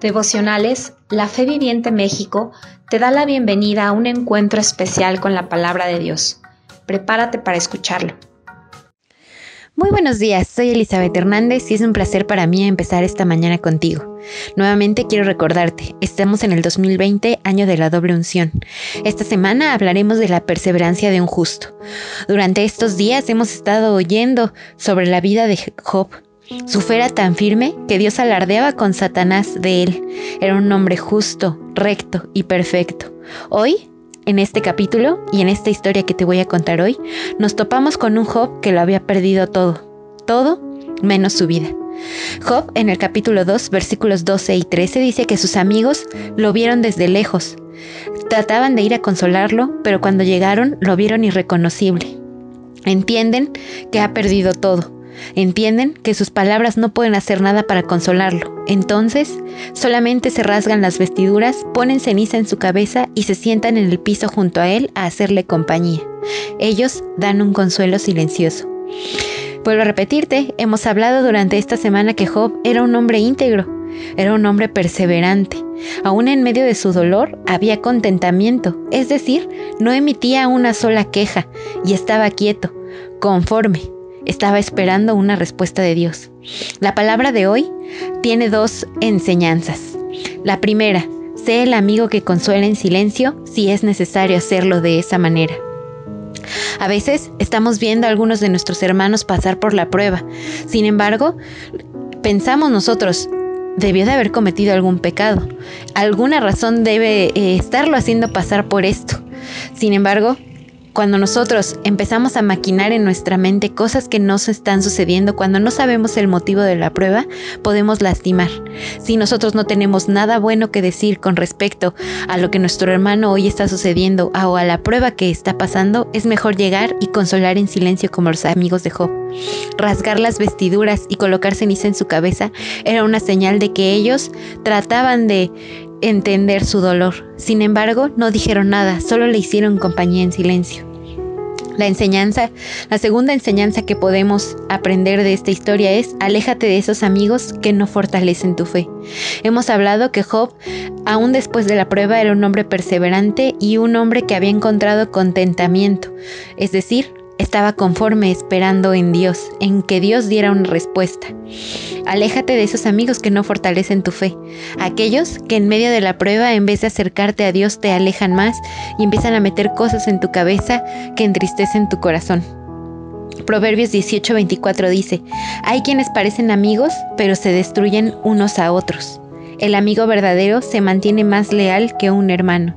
Devocionales, la Fe Viviente México te da la bienvenida a un encuentro especial con la palabra de Dios. Prepárate para escucharlo. Muy buenos días, soy Elizabeth Hernández y es un placer para mí empezar esta mañana contigo. Nuevamente quiero recordarte, estamos en el 2020, año de la doble unción. Esta semana hablaremos de la perseverancia de un justo. Durante estos días hemos estado oyendo sobre la vida de Job, su fe era tan firme que Dios alardeaba con Satanás de él. Era un hombre justo, recto y perfecto. Hoy, en este capítulo y en esta historia que te voy a contar hoy, nos topamos con un Job que lo había perdido todo. Todo menos su vida. Job en el capítulo 2, versículos 12 y 13 dice que sus amigos lo vieron desde lejos. Trataban de ir a consolarlo, pero cuando llegaron lo vieron irreconocible. Entienden que ha perdido todo Entienden que sus palabras no pueden hacer nada para consolarlo. Entonces, solamente se rasgan las vestiduras, ponen ceniza en su cabeza y se sientan en el piso junto a él a hacerle compañía. Ellos dan un consuelo silencioso. Vuelvo a repetirte, hemos hablado durante esta semana que Job era un hombre íntegro, era un hombre perseverante. Aún en medio de su dolor había contentamiento, es decir, no emitía una sola queja y estaba quieto, conforme, estaba esperando una respuesta de Dios. La palabra de hoy tiene dos enseñanzas. La primera, sé el amigo que consuela en silencio si es necesario hacerlo de esa manera. A veces estamos viendo a algunos de nuestros hermanos pasar por la prueba. Sin embargo, pensamos nosotros, debió de haber cometido algún pecado. Alguna razón debe eh, estarlo haciendo pasar por esto. Sin embargo, cuando nosotros empezamos a maquinar en nuestra mente cosas que no se están sucediendo, cuando no sabemos el motivo de la prueba, podemos lastimar. Si nosotros no tenemos nada bueno que decir con respecto a lo que nuestro hermano hoy está sucediendo o a la prueba que está pasando, es mejor llegar y consolar en silencio como los amigos de Job. Rasgar las vestiduras y colocar ceniza en su cabeza era una señal de que ellos trataban de entender su dolor. Sin embargo, no dijeron nada, solo le hicieron compañía en silencio. La enseñanza, la segunda enseñanza que podemos aprender de esta historia es, aléjate de esos amigos que no fortalecen tu fe. Hemos hablado que Job, aún después de la prueba, era un hombre perseverante y un hombre que había encontrado contentamiento, es decir, estaba conforme esperando en Dios, en que Dios diera una respuesta. Aléjate de esos amigos que no fortalecen tu fe, aquellos que en medio de la prueba, en vez de acercarte a Dios, te alejan más y empiezan a meter cosas en tu cabeza que entristecen tu corazón. Proverbios 18:24 dice, hay quienes parecen amigos, pero se destruyen unos a otros. El amigo verdadero se mantiene más leal que un hermano.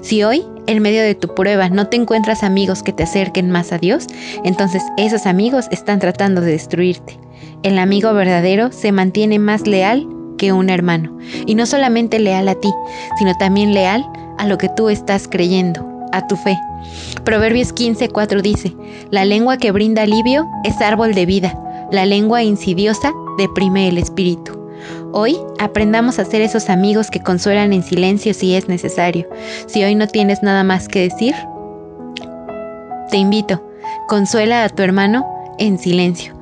Si hoy en medio de tu prueba no te encuentras amigos que te acerquen más a Dios, entonces esos amigos están tratando de destruirte. El amigo verdadero se mantiene más leal que un hermano, y no solamente leal a ti, sino también leal a lo que tú estás creyendo, a tu fe. Proverbios 15:4 dice, La lengua que brinda alivio es árbol de vida, la lengua insidiosa deprime el espíritu. Hoy aprendamos a ser esos amigos que consuelan en silencio si es necesario. Si hoy no tienes nada más que decir, te invito, consuela a tu hermano en silencio.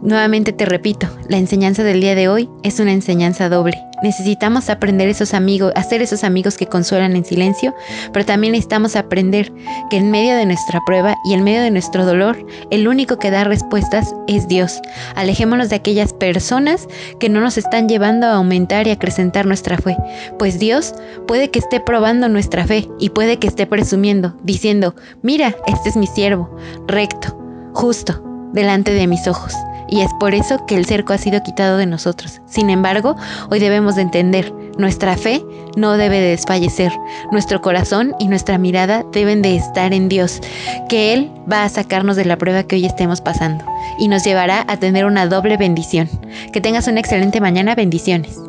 Nuevamente te repito, la enseñanza del día de hoy es una enseñanza doble. Necesitamos aprender esos amigos, hacer esos amigos que consuelan en silencio, pero también necesitamos aprender que en medio de nuestra prueba y en medio de nuestro dolor, el único que da respuestas es Dios. Alejémonos de aquellas personas que no nos están llevando a aumentar y acrecentar nuestra fe, pues Dios puede que esté probando nuestra fe y puede que esté presumiendo, diciendo, mira, este es mi siervo, recto, justo, delante de mis ojos y es por eso que el cerco ha sido quitado de nosotros. Sin embargo, hoy debemos de entender, nuestra fe no debe de desfallecer, nuestro corazón y nuestra mirada deben de estar en Dios, que Él va a sacarnos de la prueba que hoy estemos pasando y nos llevará a tener una doble bendición. Que tengas una excelente mañana, bendiciones.